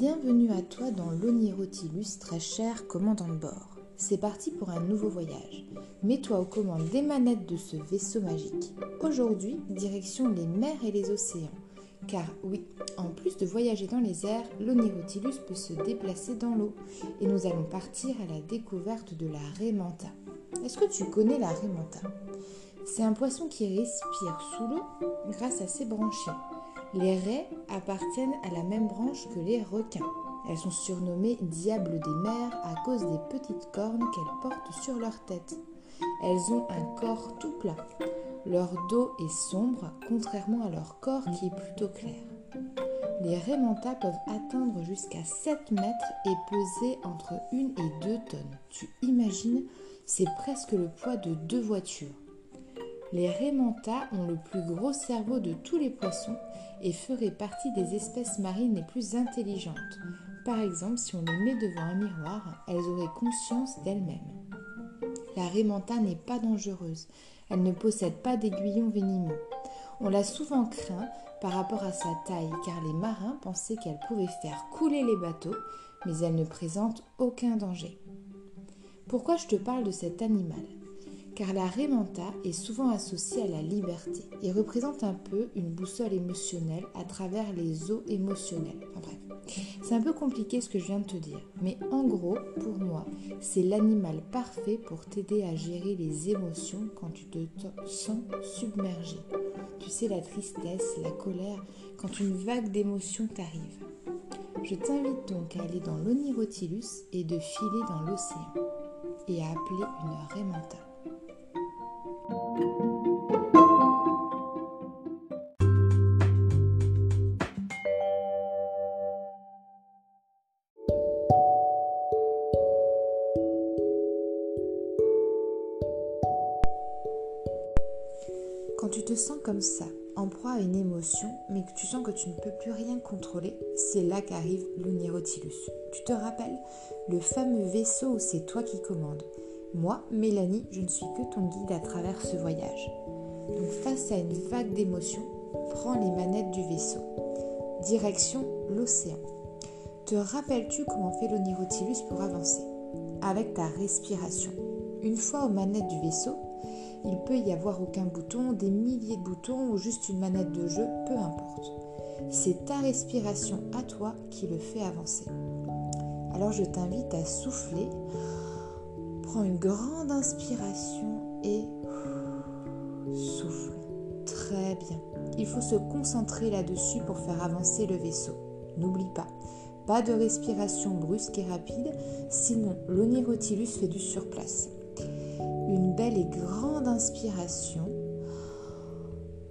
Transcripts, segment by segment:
Bienvenue à toi dans l'Onirotilus, très cher commandant de bord. C'est parti pour un nouveau voyage. Mets-toi aux commandes des manettes de ce vaisseau magique. Aujourd'hui, direction les mers et les océans. Car oui, en plus de voyager dans les airs, l'Onirotilus peut se déplacer dans l'eau. Et nous allons partir à la découverte de la Raymanta. Est-ce que tu connais la Raymanta C'est un poisson qui respire sous l'eau grâce à ses branchies. Les raies appartiennent à la même branche que les requins. Elles sont surnommées diables des mers à cause des petites cornes qu'elles portent sur leur tête. Elles ont un corps tout plat. Leur dos est sombre, contrairement à leur corps qui est plutôt clair. Les raimentas peuvent atteindre jusqu'à 7 mètres et peser entre 1 et 2 tonnes. Tu imagines, c'est presque le poids de deux voitures. Les raimentas ont le plus gros cerveau de tous les poissons et feraient partie des espèces marines les plus intelligentes. Par exemple, si on les met devant un miroir, elles auraient conscience d'elles-mêmes. La raimanta n'est pas dangereuse. Elle ne possède pas d'aiguillons venimeux. On l'a souvent craint par rapport à sa taille, car les marins pensaient qu'elle pouvait faire couler les bateaux, mais elle ne présente aucun danger. Pourquoi je te parle de cet animal? Car la Raymanta est souvent associée à la liberté et représente un peu une boussole émotionnelle à travers les eaux émotionnelles. bref, c'est un peu compliqué ce que je viens de te dire, mais en gros, pour moi, c'est l'animal parfait pour t'aider à gérer les émotions quand tu te sens submergé. Tu sais, la tristesse, la colère, quand une vague d'émotions t'arrive. Je t'invite donc à aller dans l'Onirotilus et de filer dans l'océan et à appeler une Raymanta. Quand tu te sens comme ça, en proie à une émotion, mais que tu sens que tu ne peux plus rien contrôler, c'est là qu'arrive l'Onirotilus. Tu te rappelles? Le fameux vaisseau où c'est toi qui commandes. Moi, Mélanie, je ne suis que ton guide à travers ce voyage. Donc face à une vague d'émotions, prends les manettes du vaisseau. Direction l'océan. Te rappelles-tu comment fait l'Onirotilus pour avancer? Avec ta respiration. Une fois aux manettes du vaisseau, il peut y avoir aucun bouton, des milliers de boutons ou juste une manette de jeu, peu importe. C'est ta respiration à toi qui le fait avancer. Alors je t'invite à souffler. Prends une grande inspiration et souffle. Très bien. Il faut se concentrer là-dessus pour faire avancer le vaisseau. N'oublie pas, pas de respiration brusque et rapide, sinon l'onirotilus fait du surplace une belle et grande inspiration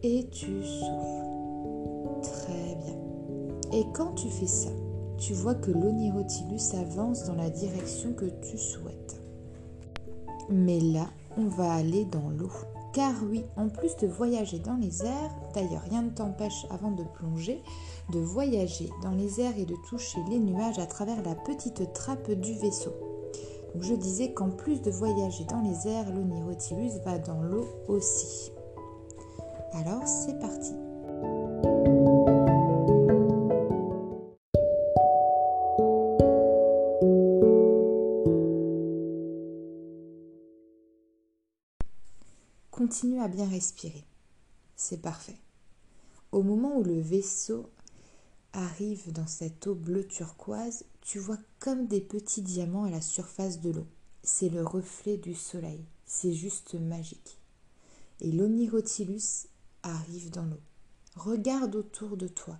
et tu souffles. Très bien. Et quand tu fais ça, tu vois que l'onirotilus avance dans la direction que tu souhaites. Mais là, on va aller dans l'eau. Car oui, en plus de voyager dans les airs, d'ailleurs rien ne t'empêche avant de plonger, de voyager dans les airs et de toucher les nuages à travers la petite trappe du vaisseau je disais qu'en plus de voyager dans les airs, l'Onirotilus va dans l'eau aussi. Alors c'est parti. Continue à bien respirer. C'est parfait. Au moment où le vaisseau arrive dans cette eau bleu turquoise, tu vois comme des petits diamants à la surface de l'eau. C'est le reflet du soleil. C'est juste magique. Et l'Onirotilus arrive dans l'eau. Regarde autour de toi.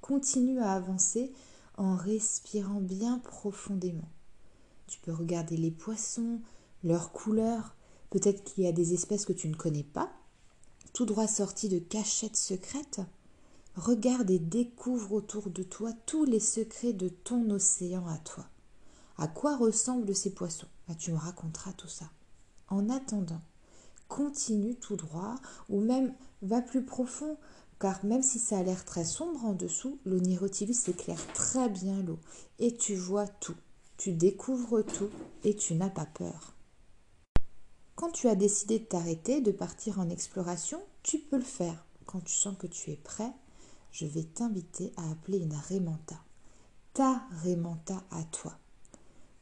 Continue à avancer en respirant bien profondément. Tu peux regarder les poissons, leurs couleurs. Peut-être qu'il y a des espèces que tu ne connais pas, tout droit sorties de cachettes secrètes. Regarde et découvre autour de toi tous les secrets de ton océan à toi. À quoi ressemblent ces poissons? Bah, Tu me raconteras tout ça. En attendant, continue tout droit ou même va plus profond, car même si ça a l'air très sombre en dessous, l'onirotilus éclaire très bien l'eau et tu vois tout. Tu découvres tout et tu n'as pas peur. Quand tu as décidé de t'arrêter, de partir en exploration, tu peux le faire. Quand tu sens que tu es prêt, je vais t'inviter à appeler une Raymanta. ta Raymanta à toi.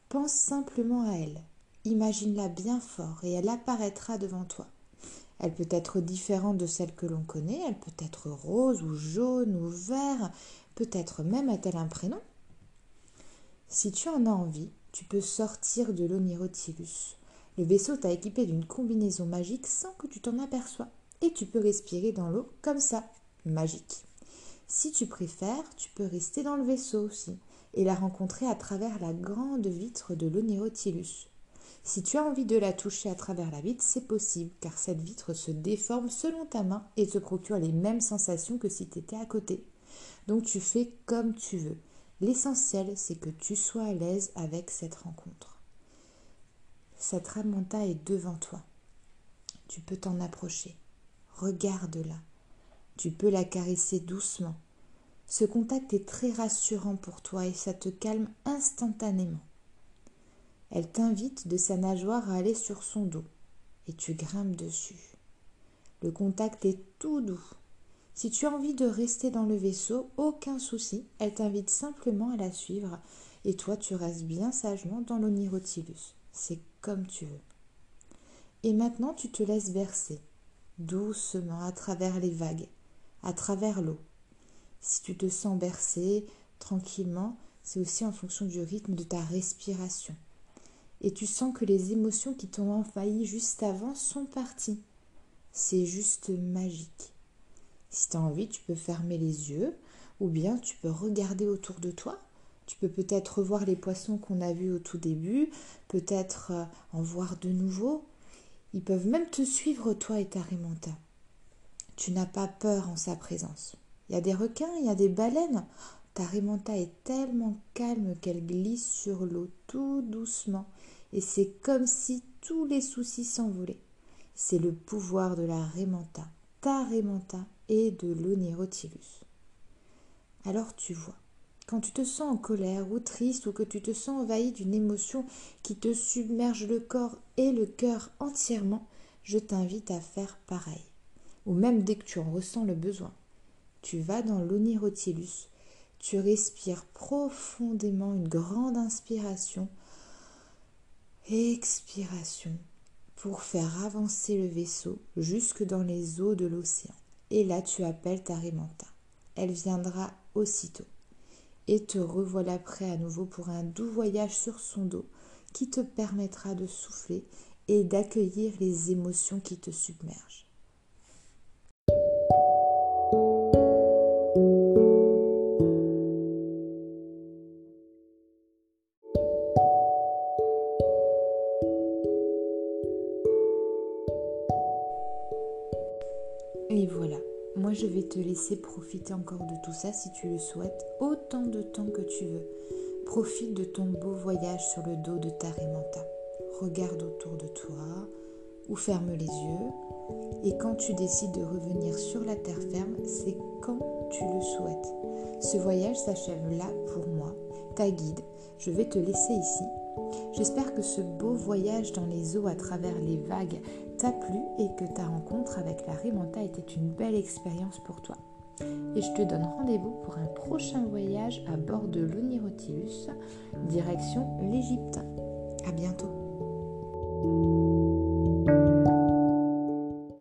Pense simplement à elle. Imagine-la bien fort et elle apparaîtra devant toi. Elle peut être différente de celle que l'on connaît, elle peut être rose ou jaune ou vert, peut-être même a-t-elle un prénom. Si tu en as envie, tu peux sortir de l'Onirotilus. Le vaisseau t'a équipé d'une combinaison magique sans que tu t'en aperçois. Et tu peux respirer dans l'eau comme ça, magique. Si tu préfères, tu peux rester dans le vaisseau aussi et la rencontrer à travers la grande vitre de l'Onirotilus. Si tu as envie de la toucher à travers la vitre, c'est possible, car cette vitre se déforme selon ta main et te procure les mêmes sensations que si tu étais à côté. Donc tu fais comme tu veux. L'essentiel, c'est que tu sois à l'aise avec cette rencontre. Cette ramanta est devant toi. Tu peux t'en approcher. Regarde-la. Tu peux la caresser doucement. Ce contact est très rassurant pour toi et ça te calme instantanément. Elle t'invite de sa nageoire à aller sur son dos et tu grimpes dessus. Le contact est tout doux. Si tu as envie de rester dans le vaisseau, aucun souci, elle t'invite simplement à la suivre et toi tu restes bien sagement dans l'onirotilus. C'est comme tu veux. Et maintenant tu te laisses verser doucement à travers les vagues, à travers l'eau. Si tu te sens bercé tranquillement, c'est aussi en fonction du rythme de ta respiration et tu sens que les émotions qui t'ont envahi juste avant sont parties. C'est juste magique. Si tu as envie, tu peux fermer les yeux ou bien tu peux regarder autour de toi. Tu peux peut-être revoir les poissons qu'on a vus au tout début, peut-être euh, en voir de nouveau. Ils peuvent même te suivre, toi et ta Raymanta. Tu n'as pas peur en sa présence. Il y a des requins, il y a des baleines. Ta Raymanta est tellement calme qu'elle glisse sur l'eau tout doucement et c'est comme si tous les soucis s'envolaient. C'est le pouvoir de la Remanta, ta Remanta et de l'Onirotilus. Alors tu vois, quand tu te sens en colère ou triste ou que tu te sens envahi d'une émotion qui te submerge le corps et le cœur entièrement, je t'invite à faire pareil. Ou même dès que tu en ressens le besoin. Tu vas dans l'Onirotilus, tu respires profondément une grande inspiration expiration pour faire avancer le vaisseau jusque dans les eaux de l'océan. Et là tu appelles ta Rémanta. Elle viendra aussitôt. Et te revoilà prêt à nouveau pour un doux voyage sur son dos qui te permettra de souffler et d'accueillir les émotions qui te submergent. Et voilà, moi je vais te laisser profiter encore de tout ça si tu le souhaites, autant de temps que tu veux. Profite de ton beau voyage sur le dos de ta Raymanta. Regarde autour de toi ou ferme les yeux. Et quand tu décides de revenir sur la terre ferme, c'est quand tu le souhaites. Ce voyage s'achève là pour moi, ta guide. Je vais te laisser ici. J'espère que ce beau voyage dans les eaux à travers les vagues t'a plu et que ta rencontre avec la Raymanta était une belle expérience pour toi. Et je te donne rendez-vous pour un prochain voyage à bord de l'Onirotilus, direction l'Égypte. À bientôt.